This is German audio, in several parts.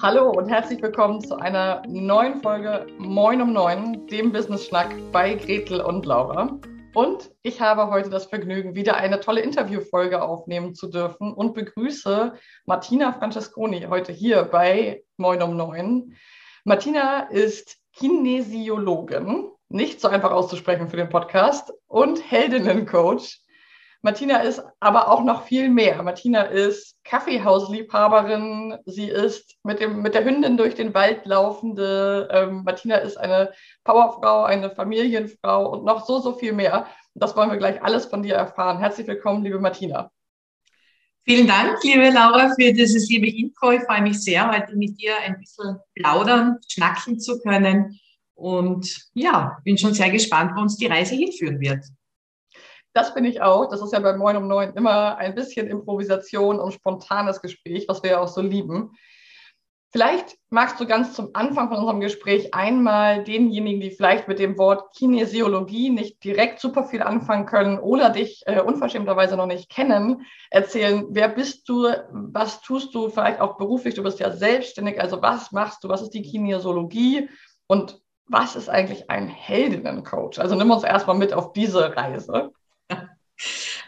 Hallo und herzlich willkommen zu einer neuen Folge Moin um Neun, dem Business Schnack bei Gretel und Laura. Und ich habe heute das Vergnügen, wieder eine tolle Interviewfolge aufnehmen zu dürfen und begrüße Martina Francesconi heute hier bei Moin um Neun. Martina ist Kinesiologin, nicht so einfach auszusprechen für den Podcast, und Heldinnencoach. Martina ist aber auch noch viel mehr. Martina ist Kaffeehausliebhaberin. Sie ist mit, dem, mit der Hündin durch den Wald laufende. Ähm, Martina ist eine Powerfrau, eine Familienfrau und noch so, so viel mehr. Das wollen wir gleich alles von dir erfahren. Herzlich willkommen, liebe Martina. Vielen Dank, liebe Laura, für dieses liebe Intro. Ich freue mich sehr, heute mit dir ein bisschen plaudern, schnacken zu können. Und ja, bin schon sehr gespannt, wo uns die Reise hinführen wird. Das bin ich auch. Das ist ja bei Moin um Neun immer ein bisschen Improvisation und spontanes Gespräch, was wir ja auch so lieben. Vielleicht magst du ganz zum Anfang von unserem Gespräch einmal denjenigen, die vielleicht mit dem Wort Kinesiologie nicht direkt super viel anfangen können oder dich äh, unverschämterweise noch nicht kennen, erzählen, wer bist du, was tust du, vielleicht auch beruflich, du bist ja selbstständig, also was machst du, was ist die Kinesiologie und was ist eigentlich ein Heldinnencoach? Also nimm uns erstmal mit auf diese Reise.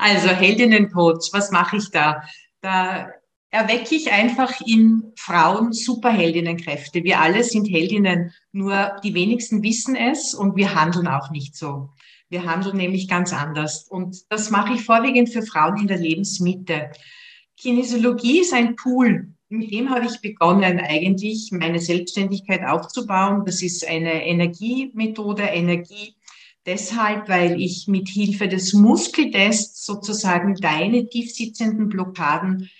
Also Heldinnencoach, was mache ich da? Da erwecke ich einfach in Frauen Superheldinnenkräfte. Wir alle sind Heldinnen, nur die wenigsten wissen es und wir handeln auch nicht so. Wir handeln nämlich ganz anders. Und das mache ich vorwiegend für Frauen in der Lebensmitte. Kinesiologie ist ein Tool. Mit dem habe ich begonnen, eigentlich meine Selbstständigkeit aufzubauen. Das ist eine Energiemethode, Energie deshalb, weil ich mit Hilfe des Muskeltests sozusagen deine tiefsitzenden Blockaden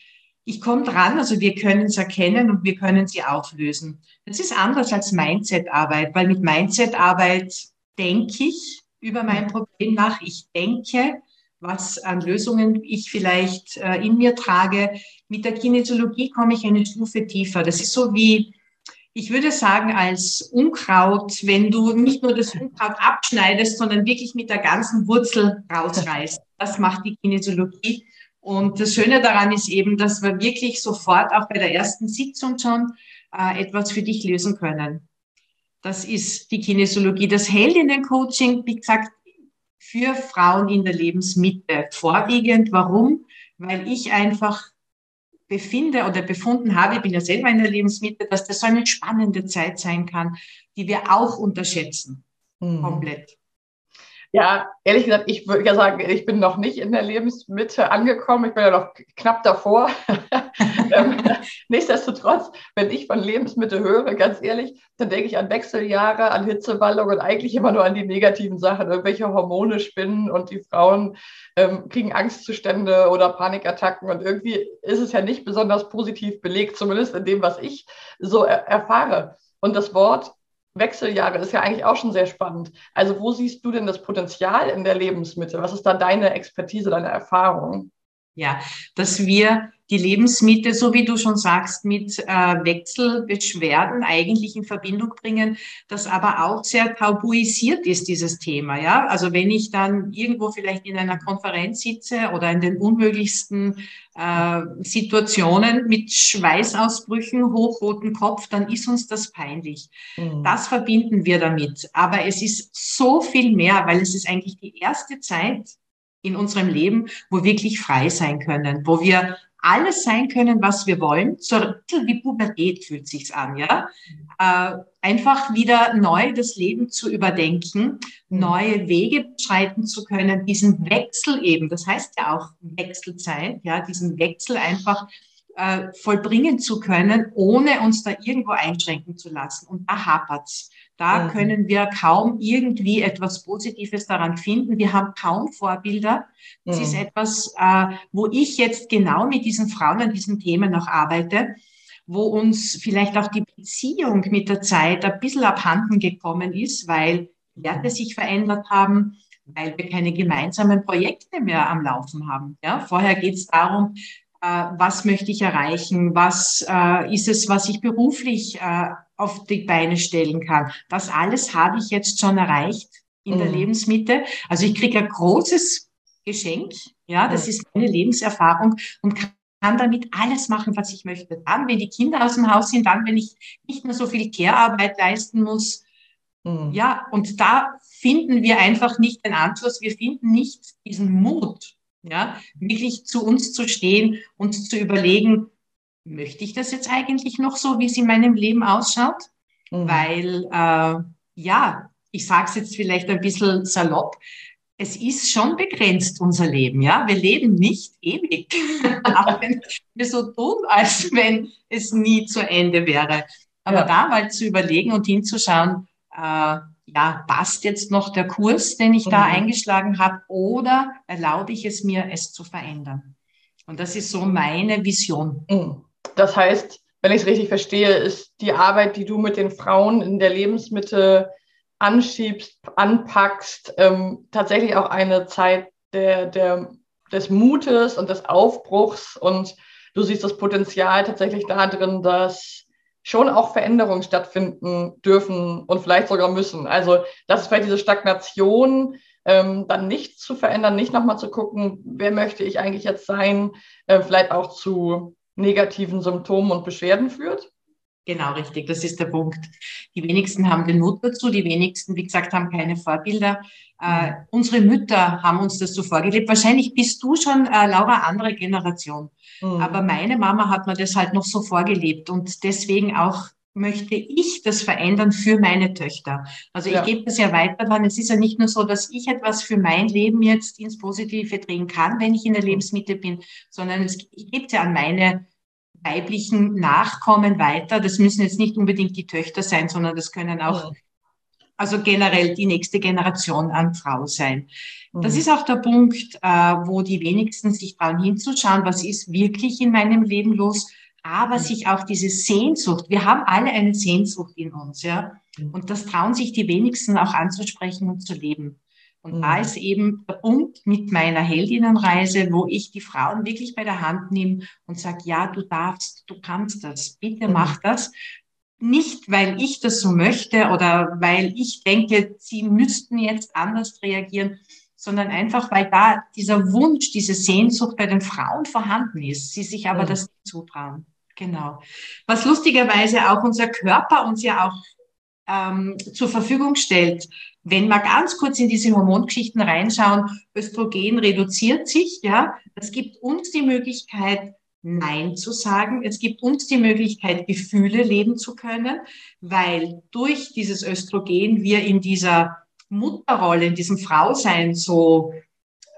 ich komme dran, also wir können es erkennen und wir können sie auflösen. Das ist anders als Mindset-Arbeit, weil mit Mindset-Arbeit denke ich über mein Problem nach. Ich denke, was an Lösungen ich vielleicht äh, in mir trage. Mit der Kinesiologie komme ich eine Stufe tiefer. Das ist so wie ich würde sagen, als Unkraut, wenn du nicht nur das Unkraut abschneidest, sondern wirklich mit der ganzen Wurzel rausreißt. Das macht die Kinesiologie. Und das Schöne daran ist eben, dass wir wirklich sofort auch bei der ersten Sitzung schon äh, etwas für dich lösen können. Das ist die Kinesiologie. Das Heldinnen-Coaching, wie gesagt, für Frauen in der Lebensmitte vorwiegend. Warum? Weil ich einfach befinde oder befunden habe, ich bin ja selber in der Lebensmitte, dass das so eine spannende Zeit sein kann, die wir auch unterschätzen. Mhm. Komplett. Ja, ehrlich gesagt, ich würde ja sagen, ich bin noch nicht in der Lebensmitte angekommen. Ich bin ja noch knapp davor. ähm, nichtsdestotrotz, wenn ich von Lebensmitte höre, ganz ehrlich, dann denke ich an Wechseljahre, an Hitzewallung und eigentlich immer nur an die negativen Sachen, irgendwelche Hormone spinnen und die Frauen ähm, kriegen Angstzustände oder Panikattacken. Und irgendwie ist es ja nicht besonders positiv belegt, zumindest in dem, was ich so er erfahre. Und das Wort Wechseljahre ist ja eigentlich auch schon sehr spannend. Also wo siehst du denn das Potenzial in der Lebensmitte? Was ist da deine Expertise, deine Erfahrung? Ja, dass wir die Lebensmittel, so wie du schon sagst, mit äh, Wechselbeschwerden eigentlich in Verbindung bringen, das aber auch sehr tabuisiert ist, dieses Thema. Ja, also wenn ich dann irgendwo vielleicht in einer Konferenz sitze oder in den unmöglichsten äh, Situationen mit Schweißausbrüchen, hochroten Kopf, dann ist uns das peinlich. Mhm. Das verbinden wir damit. Aber es ist so viel mehr, weil es ist eigentlich die erste Zeit, in unserem Leben, wo wir wirklich frei sein können, wo wir alles sein können, was wir wollen. So ein bisschen wie Pubertät fühlt sich's an, ja. Äh, einfach wieder neu das Leben zu überdenken, neue Wege beschreiten zu können, diesen Wechsel eben, das heißt ja auch Wechselzeit, ja, diesen Wechsel einfach äh, vollbringen zu können, ohne uns da irgendwo einschränken zu lassen. Und da hapert's. Da mhm. können wir kaum irgendwie etwas Positives daran finden. Wir haben kaum Vorbilder. Das mhm. ist etwas, äh, wo ich jetzt genau mit diesen Frauen an diesen Themen noch arbeite, wo uns vielleicht auch die Beziehung mit der Zeit ein bisschen abhanden gekommen ist, weil Werte sich verändert haben, weil wir keine gemeinsamen Projekte mehr am Laufen haben. Ja, vorher geht es darum, was möchte ich erreichen, was äh, ist es, was ich beruflich äh, auf die Beine stellen kann. Das alles habe ich jetzt schon erreicht in mhm. der Lebensmitte. Also ich kriege ein großes Geschenk, ja, das ist meine Lebenserfahrung und kann damit alles machen, was ich möchte. Dann, wenn die Kinder aus dem Haus sind, dann, wenn ich nicht mehr so viel Care-Arbeit leisten muss. Mhm. Ja, und da finden wir einfach nicht den Anschluss. Wir finden nicht diesen Mut, ja, wirklich zu uns zu stehen und zu überlegen, möchte ich das jetzt eigentlich noch so, wie es in meinem Leben ausschaut? Mhm. Weil, äh, ja, ich sage es jetzt vielleicht ein bisschen salopp, es ist schon begrenzt, unser Leben, ja. Wir leben nicht ewig. Auch wenn wir so tun, als wenn es nie zu Ende wäre. Aber ja. da mal zu überlegen und hinzuschauen, äh, ja, passt jetzt noch der Kurs, den ich mhm. da eingeschlagen habe, oder erlaube ich es mir, es zu verändern? Und das ist so meine Vision. Mhm. Das heißt, wenn ich es richtig verstehe, ist die Arbeit, die du mit den Frauen in der Lebensmittel anschiebst, anpackst, ähm, tatsächlich auch eine Zeit der, der, des Mutes und des Aufbruchs. Und du siehst das Potenzial tatsächlich da drin, dass schon auch Veränderungen stattfinden dürfen und vielleicht sogar müssen. Also, das ist vielleicht diese Stagnation, ähm, dann nicht zu verändern, nicht nochmal zu gucken, wer möchte ich eigentlich jetzt sein, äh, vielleicht auch zu negativen Symptomen und Beschwerden führt? Genau, richtig. Das ist der Punkt. Die wenigsten haben den Mut dazu. Die wenigsten, wie gesagt, haben keine Vorbilder. Äh, unsere Mütter haben uns das so vorgelebt. Wahrscheinlich bist du schon, äh, Laura, andere Generation. Mhm. Aber meine Mama hat mir das halt noch so vorgelebt. Und deswegen auch möchte ich das verändern für meine Töchter. Also ja. ich gebe das ja weiter dran. Es ist ja nicht nur so, dass ich etwas für mein Leben jetzt ins Positive drehen kann, wenn ich in der Lebensmitte bin, sondern es, ich gebe es ja an meine weiblichen Nachkommen weiter. Das müssen jetzt nicht unbedingt die Töchter sein, sondern das können auch, also generell die nächste Generation an Frau sein. Das mhm. ist auch der Punkt, äh, wo die wenigsten sich trauen hinzuschauen, was ist wirklich in meinem Leben los, aber mhm. sich auch diese Sehnsucht, wir haben alle eine Sehnsucht in uns, ja. Mhm. Und das trauen sich die wenigsten auch anzusprechen und zu leben. Und mhm. da ist eben der Punkt mit meiner Heldinnenreise, wo ich die Frauen wirklich bei der Hand nehme und sage, ja, du darfst, du kannst das, bitte mhm. mach das. Nicht, weil ich das so möchte oder weil ich denke, sie müssten jetzt anders reagieren, sondern einfach, weil da dieser Wunsch, diese Sehnsucht bei den Frauen vorhanden ist, sie sich aber mhm. das nicht zutrauen. Genau. Was lustigerweise auch unser Körper uns ja auch ähm, zur Verfügung stellt. Wenn wir ganz kurz in diese Hormongeschichten reinschauen, Östrogen reduziert sich, ja, das gibt uns die Möglichkeit, Nein zu sagen. Es gibt uns die Möglichkeit, Gefühle leben zu können, weil durch dieses Östrogen wir in dieser Mutterrolle, in diesem Frausein so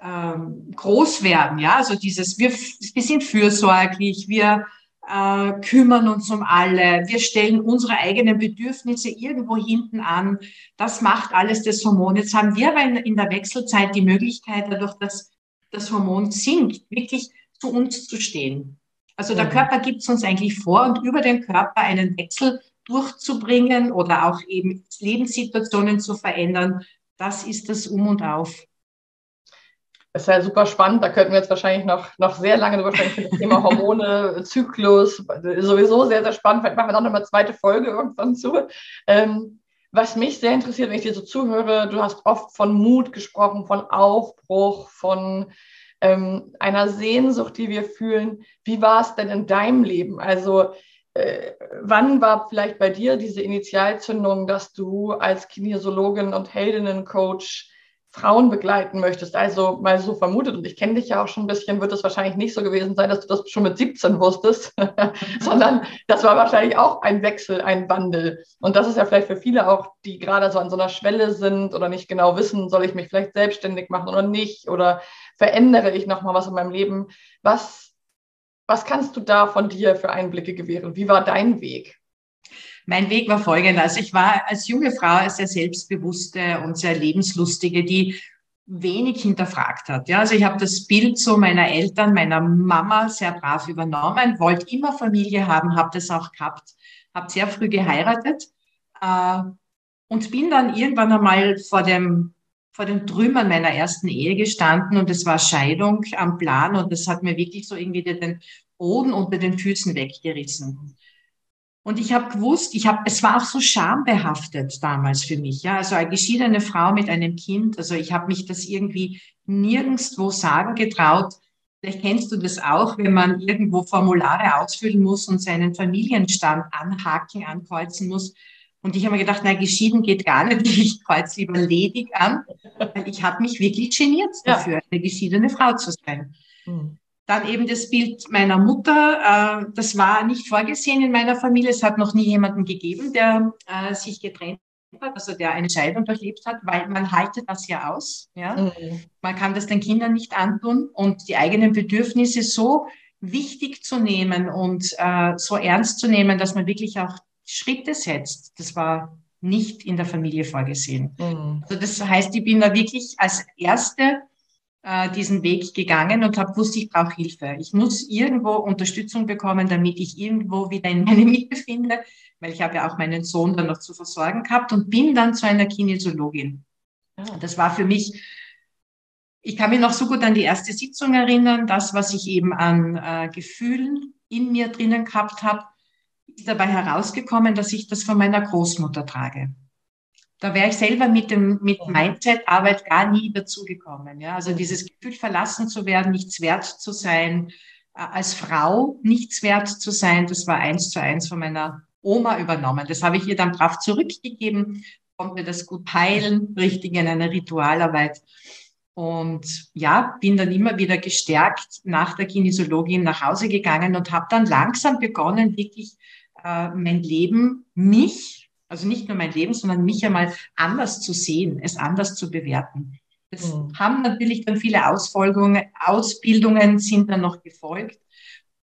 ähm, groß werden. Ja, also dieses, wir, wir sind fürsorglich, wir äh, kümmern uns um alle, wir stellen unsere eigenen Bedürfnisse irgendwo hinten an. Das macht alles das Hormon. Jetzt haben wir aber in, in der Wechselzeit die Möglichkeit, dadurch, dass das Hormon sinkt, wirklich zu uns zu stehen. Also der mhm. Körper gibt es uns eigentlich vor und über den Körper einen Wechsel durchzubringen oder auch eben Lebenssituationen zu verändern, das ist das Um und Auf. Das ist ja super spannend. Da könnten wir jetzt wahrscheinlich noch, noch sehr lange drüber sprechen das Thema Hormone, Zyklus. Sowieso sehr, sehr spannend. Vielleicht machen wir noch eine zweite Folge irgendwann zu. Ähm, was mich sehr interessiert, wenn ich dir so zuhöre, du hast oft von Mut gesprochen, von Aufbruch, von ähm, einer Sehnsucht, die wir fühlen. Wie war es denn in deinem Leben? Also äh, wann war vielleicht bei dir diese Initialzündung, dass du als Kinesiologin und Heldinnencoach Frauen begleiten möchtest, also mal so vermutet, und ich kenne dich ja auch schon ein bisschen, wird es wahrscheinlich nicht so gewesen sein, dass du das schon mit 17 wusstest, sondern das war wahrscheinlich auch ein Wechsel, ein Wandel. Und das ist ja vielleicht für viele auch, die gerade so an so einer Schwelle sind oder nicht genau wissen, soll ich mich vielleicht selbstständig machen oder nicht, oder verändere ich nochmal was in meinem Leben. Was, was kannst du da von dir für Einblicke gewähren? Wie war dein Weg? Mein Weg war folgender. Also ich war als junge Frau sehr selbstbewusste und sehr lebenslustige, die wenig hinterfragt hat. Ja, also ich habe das Bild so meiner Eltern, meiner Mama sehr brav übernommen, wollte immer Familie haben, habe das auch gehabt, habe sehr früh geheiratet äh, und bin dann irgendwann einmal vor dem vor den Trümmern meiner ersten Ehe gestanden und es war Scheidung am Plan und das hat mir wirklich so irgendwie den Boden unter den Füßen weggerissen. Und ich habe gewusst, ich habe, es war auch so schambehaftet damals für mich, ja, also eine geschiedene Frau mit einem Kind. Also ich habe mich das irgendwie nirgendwo sagen getraut. Vielleicht kennst du das auch, wenn man irgendwo Formulare ausfüllen muss und seinen Familienstand anhaken, ankreuzen muss. Und ich habe mir gedacht, na, geschieden geht gar nicht. Ich kreuze lieber ledig an. Ich habe mich wirklich geniert dafür, ja. eine geschiedene Frau zu sein. Mhm. Dann eben das Bild meiner Mutter. Äh, das war nicht vorgesehen in meiner Familie. Es hat noch nie jemanden gegeben, der äh, sich getrennt hat, also der eine Scheidung durchlebt hat, weil man haltet das ja aus. Ja? Mhm. Man kann das den Kindern nicht antun und die eigenen Bedürfnisse so wichtig zu nehmen und äh, so ernst zu nehmen, dass man wirklich auch Schritte setzt. Das war nicht in der Familie vorgesehen. Mhm. Also das heißt, ich bin da wirklich als Erste äh, diesen Weg gegangen und habe gewusst, ich brauche Hilfe. Ich muss irgendwo Unterstützung bekommen, damit ich irgendwo wieder in meine Mitte finde, weil ich habe ja auch meinen Sohn dann noch zu versorgen gehabt und bin dann zu einer Kinesiologin. Ah. Das war für mich, ich kann mich noch so gut an die erste Sitzung erinnern, das, was ich eben an äh, Gefühlen in mir drinnen gehabt habe, ist dabei herausgekommen, dass ich das von meiner Großmutter trage. Da wäre ich selber mit dem mit Mindset-Arbeit gar nie dazugekommen. Ja? Also dieses Gefühl, verlassen zu werden, nichts wert zu sein, äh, als Frau nichts wert zu sein, das war eins zu eins von meiner Oma übernommen. Das habe ich ihr dann brav zurückgegeben, konnte das gut heilen, richtig in einer Ritualarbeit. Und ja, bin dann immer wieder gestärkt nach der Kinesiologin nach Hause gegangen und habe dann langsam begonnen, wirklich äh, mein Leben, mich, also nicht nur mein Leben, sondern mich einmal anders zu sehen, es anders zu bewerten. Das mhm. haben natürlich dann viele Ausfolgungen, Ausbildungen sind dann noch gefolgt,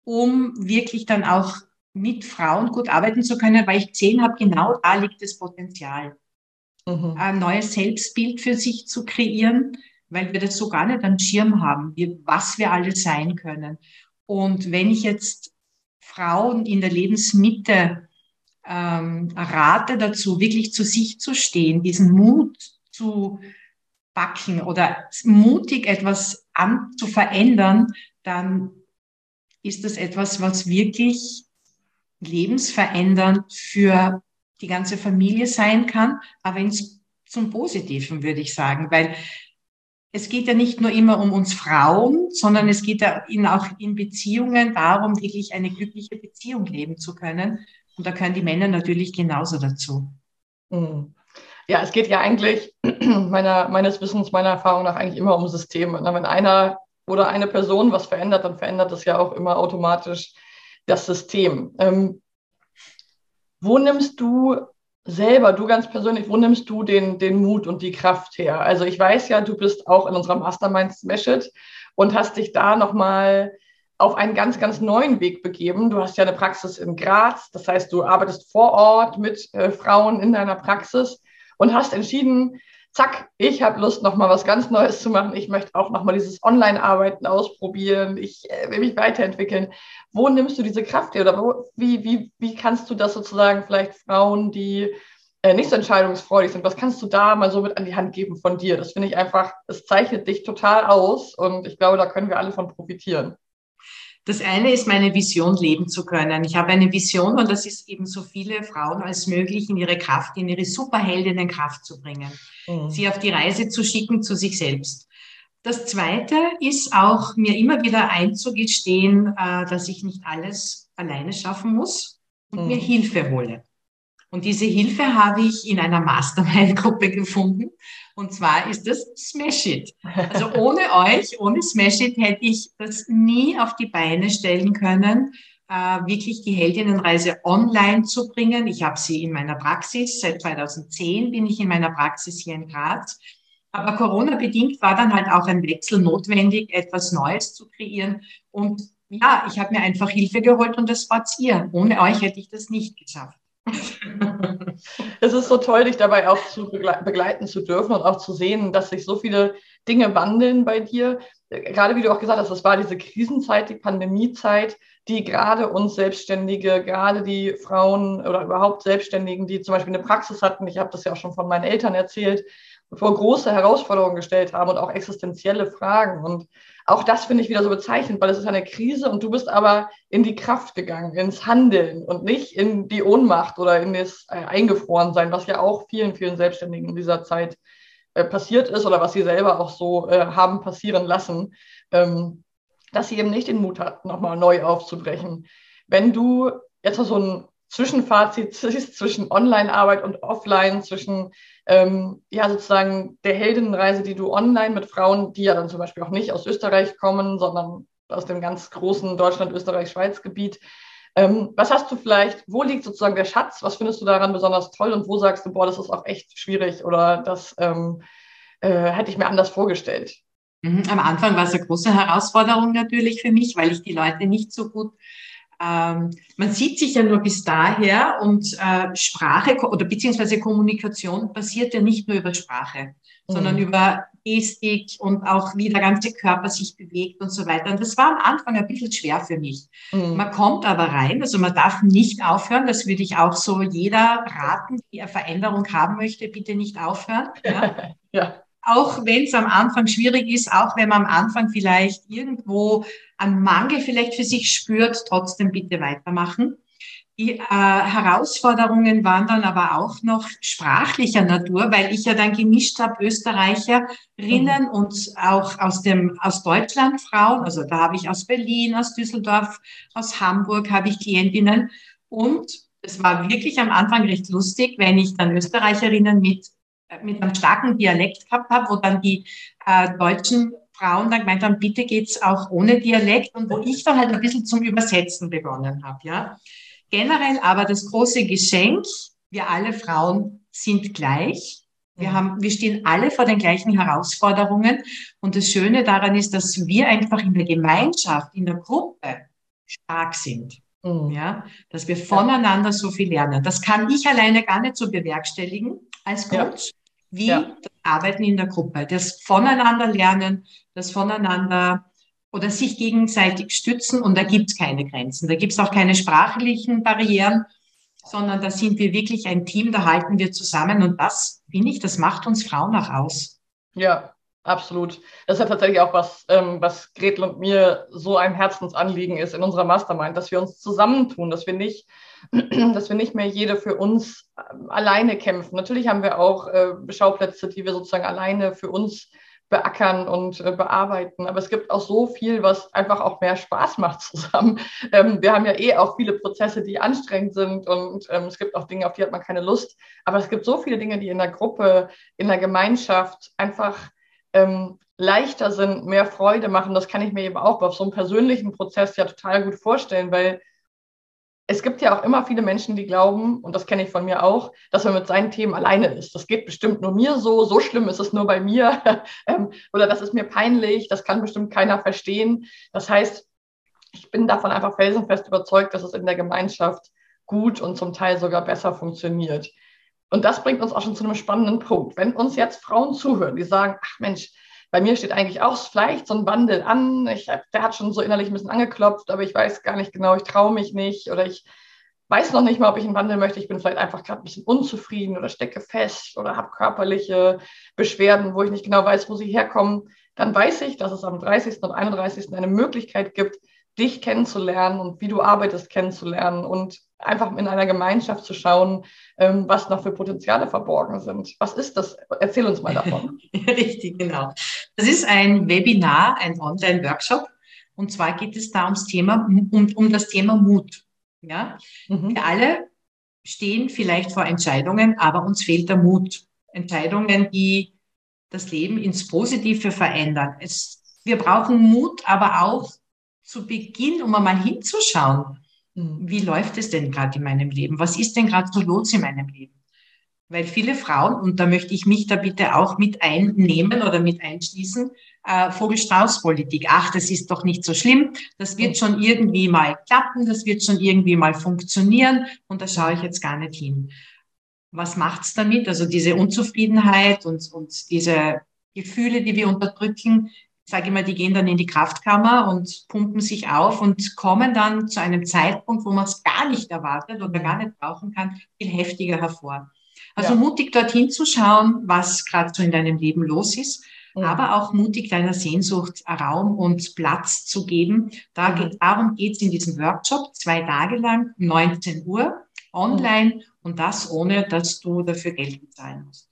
um wirklich dann auch mit Frauen gut arbeiten zu können, weil ich gesehen habe, genau da liegt das Potenzial. Mhm. Ein neues Selbstbild für sich zu kreieren, weil wir das so gar nicht am Schirm haben, was wir alle sein können. Und wenn ich jetzt Frauen in der Lebensmitte ähm, rate dazu, wirklich zu sich zu stehen, diesen Mut zu backen oder mutig etwas an zu verändern, dann ist das etwas, was wirklich lebensverändernd für die ganze Familie sein kann, aber ins, zum Positiven würde ich sagen, weil es geht ja nicht nur immer um uns Frauen, sondern es geht ja in, auch in Beziehungen darum, wirklich eine glückliche Beziehung leben zu können. Und da können die Männer natürlich genauso dazu. Mhm. Ja, es geht ja eigentlich meiner, meines Wissens, meiner Erfahrung nach eigentlich immer um Systeme. Wenn einer oder eine Person was verändert, dann verändert das ja auch immer automatisch das System. Ähm, wo nimmst du selber, du ganz persönlich, wo nimmst du den, den Mut und die Kraft her? Also ich weiß ja, du bist auch in unserer Mastermind Smash It und hast dich da nochmal auf einen ganz, ganz neuen Weg begeben. Du hast ja eine Praxis in Graz, das heißt, du arbeitest vor Ort mit äh, Frauen in deiner Praxis und hast entschieden, zack, ich habe Lust, nochmal was ganz Neues zu machen. Ich möchte auch nochmal dieses Online-Arbeiten ausprobieren. Ich äh, will mich weiterentwickeln. Wo nimmst du diese Kraft her? Oder wo, wie, wie, wie kannst du das sozusagen vielleicht Frauen, die äh, nicht so entscheidungsfreudig sind, was kannst du da mal so mit an die Hand geben von dir? Das finde ich einfach, es zeichnet dich total aus und ich glaube, da können wir alle von profitieren. Das eine ist meine Vision leben zu können. Ich habe eine Vision und das ist eben so viele Frauen als möglich in ihre Kraft, in ihre Superheldinnenkraft zu bringen, mhm. sie auf die Reise zu schicken zu sich selbst. Das zweite ist auch mir immer wieder einzugestehen, äh, dass ich nicht alles alleine schaffen muss und mhm. mir Hilfe hole. Und diese Hilfe habe ich in einer Mastermind-Gruppe gefunden. Und zwar ist das Smash It. Also ohne euch, ohne Smash It hätte ich das nie auf die Beine stellen können, äh, wirklich die Heldinnenreise online zu bringen. Ich habe sie in meiner Praxis. Seit 2010 bin ich in meiner Praxis hier in Graz. Aber Corona-bedingt war dann halt auch ein Wechsel notwendig, etwas Neues zu kreieren. Und ja, ich habe mir einfach Hilfe geholt und das war's ihr. Ohne euch hätte ich das nicht geschafft. es ist so toll, dich dabei auch zu begleiten zu dürfen und auch zu sehen, dass sich so viele Dinge wandeln bei dir. Gerade wie du auch gesagt hast, das war diese Krisenzeit, die Pandemiezeit, die gerade uns Selbstständige, gerade die Frauen oder überhaupt Selbstständigen, die zum Beispiel eine Praxis hatten, ich habe das ja auch schon von meinen Eltern erzählt, vor große Herausforderungen gestellt haben und auch existenzielle Fragen. Und auch das finde ich wieder so bezeichnend, weil es ist eine Krise und du bist aber in die Kraft gegangen, ins Handeln und nicht in die Ohnmacht oder in das äh, Eingefrorensein, was ja auch vielen, vielen Selbstständigen in dieser Zeit äh, passiert ist oder was sie selber auch so äh, haben passieren lassen. Ähm, dass sie eben nicht den Mut hat, nochmal neu aufzubrechen. Wenn du jetzt so ein Zwischenfazit ziehst zwischen Online-Arbeit und Offline, zwischen ähm, ja sozusagen der Heldinnenreise, die du online mit Frauen, die ja dann zum Beispiel auch nicht aus Österreich kommen, sondern aus dem ganz großen Deutschland, Österreich, Schweiz-Gebiet. Ähm, was hast du vielleicht, wo liegt sozusagen der Schatz? Was findest du daran besonders toll und wo sagst du, boah, das ist auch echt schwierig oder das ähm, äh, hätte ich mir anders vorgestellt? Mhm, am Anfang war es eine große Herausforderung natürlich für mich, weil ich die Leute nicht so gut ähm, man sieht sich ja nur bis daher und äh, Sprache oder beziehungsweise Kommunikation passiert ja nicht nur über Sprache, mhm. sondern über Gestik und auch wie der ganze Körper sich bewegt und so weiter. Und das war am Anfang ein bisschen schwer für mich. Mhm. Man kommt aber rein, also man darf nicht aufhören, das würde ich auch so jeder raten, die eine Veränderung haben möchte, bitte nicht aufhören. Ja. ja auch wenn es am Anfang schwierig ist, auch wenn man am Anfang vielleicht irgendwo einen Mangel vielleicht für sich spürt, trotzdem bitte weitermachen. Die äh, Herausforderungen waren dann aber auch noch sprachlicher Natur, weil ich ja dann gemischt habe Österreicherinnen mhm. und auch aus dem aus Deutschland Frauen. Also da habe ich aus Berlin, aus Düsseldorf, aus Hamburg habe ich Klientinnen und es war wirklich am Anfang recht lustig, wenn ich dann Österreicherinnen mit mit einem starken Dialekt gehabt habe, wo dann die äh, deutschen Frauen dann gemeint haben, bitte geht's auch ohne Dialekt und wo ich dann halt ein bisschen zum Übersetzen begonnen habe, ja. Generell aber das große Geschenk, wir alle Frauen sind gleich. Wir haben, wir stehen alle vor den gleichen Herausforderungen. Und das Schöne daran ist, dass wir einfach in der Gemeinschaft, in der Gruppe stark sind. Mhm. Ja, dass wir voneinander so viel lernen. Das kann ich alleine gar nicht so bewerkstelligen als Coach, ja. wie ja. das Arbeiten in der Gruppe. Das Voneinander lernen, das Voneinander oder sich gegenseitig stützen und da gibt es keine Grenzen. Da gibt es auch keine sprachlichen Barrieren, sondern da sind wir wirklich ein Team, da halten wir zusammen und das, finde ich, das macht uns Frauen auch aus. Ja, Absolut. Das ist ja tatsächlich auch was, ähm, was Gretel und mir so ein Herzensanliegen ist in unserer Mastermind, dass wir uns zusammentun, dass wir nicht, dass wir nicht mehr jede für uns ähm, alleine kämpfen. Natürlich haben wir auch äh, Schauplätze, die wir sozusagen alleine für uns beackern und äh, bearbeiten. Aber es gibt auch so viel, was einfach auch mehr Spaß macht zusammen. Ähm, wir haben ja eh auch viele Prozesse, die anstrengend sind und ähm, es gibt auch Dinge, auf die hat man keine Lust. Aber es gibt so viele Dinge, die in der Gruppe, in der Gemeinschaft einfach ähm, leichter sind, mehr Freude machen. Das kann ich mir eben auch auf so einem persönlichen Prozess ja total gut vorstellen, weil es gibt ja auch immer viele Menschen, die glauben, und das kenne ich von mir auch, dass man mit seinen Themen alleine ist. Das geht bestimmt nur mir so, so schlimm ist es nur bei mir ähm, oder das ist mir peinlich, das kann bestimmt keiner verstehen. Das heißt, ich bin davon einfach felsenfest überzeugt, dass es in der Gemeinschaft gut und zum Teil sogar besser funktioniert. Und das bringt uns auch schon zu einem spannenden Punkt. Wenn uns jetzt Frauen zuhören, die sagen, ach Mensch, bei mir steht eigentlich auch vielleicht so ein Wandel an. Ich, der hat schon so innerlich ein bisschen angeklopft, aber ich weiß gar nicht genau, ich traue mich nicht oder ich weiß noch nicht mal, ob ich einen Wandel möchte. Ich bin vielleicht einfach gerade ein bisschen unzufrieden oder stecke fest oder habe körperliche Beschwerden, wo ich nicht genau weiß, wo sie herkommen. Dann weiß ich, dass es am 30. und 31. eine Möglichkeit gibt, dich kennenzulernen und wie du arbeitest kennenzulernen und einfach in einer Gemeinschaft zu schauen, ähm, was noch für Potenziale verborgen sind. Was ist das? Erzähl uns mal davon. Richtig, genau. Das ist ein Webinar, ein Online-Workshop. Und zwar geht es da ums Thema, um, um das Thema Mut. Ja? Mhm. Wir alle stehen vielleicht vor Entscheidungen, aber uns fehlt der Mut. Entscheidungen, die das Leben ins Positive verändern. Es, wir brauchen Mut, aber auch zu Beginn, um einmal hinzuschauen, wie läuft es denn gerade in meinem Leben? Was ist denn gerade so los in meinem Leben? Weil viele Frauen, und da möchte ich mich da bitte auch mit einnehmen oder mit einschließen, äh, Vogel-Strauß-Politik. Ach, das ist doch nicht so schlimm. Das wird schon irgendwie mal klappen. Das wird schon irgendwie mal funktionieren. Und da schaue ich jetzt gar nicht hin. Was macht's damit? Also diese Unzufriedenheit und, und diese Gefühle, die wir unterdrücken, sage immer, die gehen dann in die Kraftkammer und pumpen sich auf und kommen dann zu einem Zeitpunkt, wo man es gar nicht erwartet oder gar nicht brauchen kann, viel heftiger hervor. Also ja. mutig dorthin zu schauen, was gerade so in deinem Leben los ist, ja. aber auch mutig deiner Sehnsucht Raum und Platz zu geben. Da geht, darum geht es in diesem Workshop, zwei Tage lang, 19 Uhr, online und das ohne, dass du dafür Geld bezahlen musst.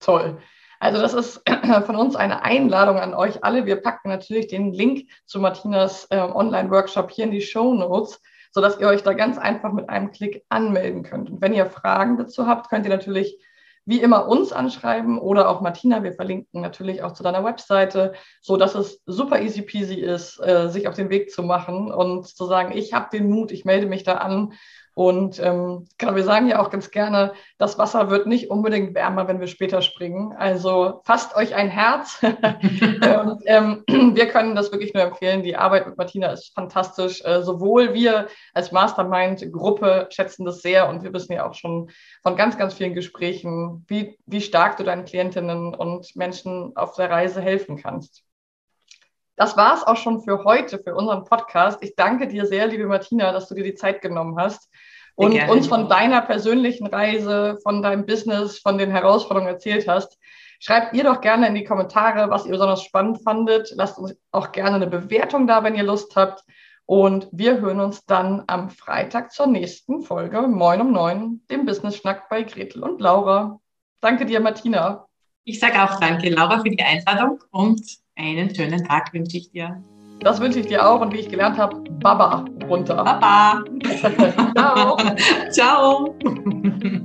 Toll. Also das ist von uns eine Einladung an euch alle. Wir packen natürlich den Link zu Martinas äh, Online-Workshop hier in die Show Notes, sodass ihr euch da ganz einfach mit einem Klick anmelden könnt. Und wenn ihr Fragen dazu habt, könnt ihr natürlich wie immer uns anschreiben oder auch Martina. Wir verlinken natürlich auch zu deiner Webseite, so dass es super easy peasy ist, äh, sich auf den Weg zu machen und zu sagen, ich habe den Mut, ich melde mich da an und ähm, genau, wir sagen ja auch ganz gerne, das Wasser wird nicht unbedingt wärmer, wenn wir später springen. Also fasst euch ein Herz. und, ähm, wir können das wirklich nur empfehlen. Die Arbeit mit Martina ist fantastisch. Äh, sowohl wir als Mastermind-Gruppe schätzen das sehr und wir wissen ja auch schon von ganz, ganz vielen Gesprächen, wie, wie stark du deinen Klientinnen und Menschen auf der Reise helfen kannst. Das war es auch schon für heute, für unseren Podcast. Ich danke dir sehr, liebe Martina, dass du dir die Zeit genommen hast und uns von deiner persönlichen Reise, von deinem Business, von den Herausforderungen erzählt hast. Schreibt ihr doch gerne in die Kommentare, was ihr besonders spannend fandet. Lasst uns auch gerne eine Bewertung da, wenn ihr Lust habt. Und wir hören uns dann am Freitag zur nächsten Folge Moin um Neun, dem Business Schnack bei Gretel und Laura. Danke dir, Martina. Ich sage auch danke, Laura, für die Einladung und einen schönen Tag wünsche ich dir. Das wünsche ich dir auch und wie ich gelernt habe, Baba runter. Baba. Ciao. Ciao.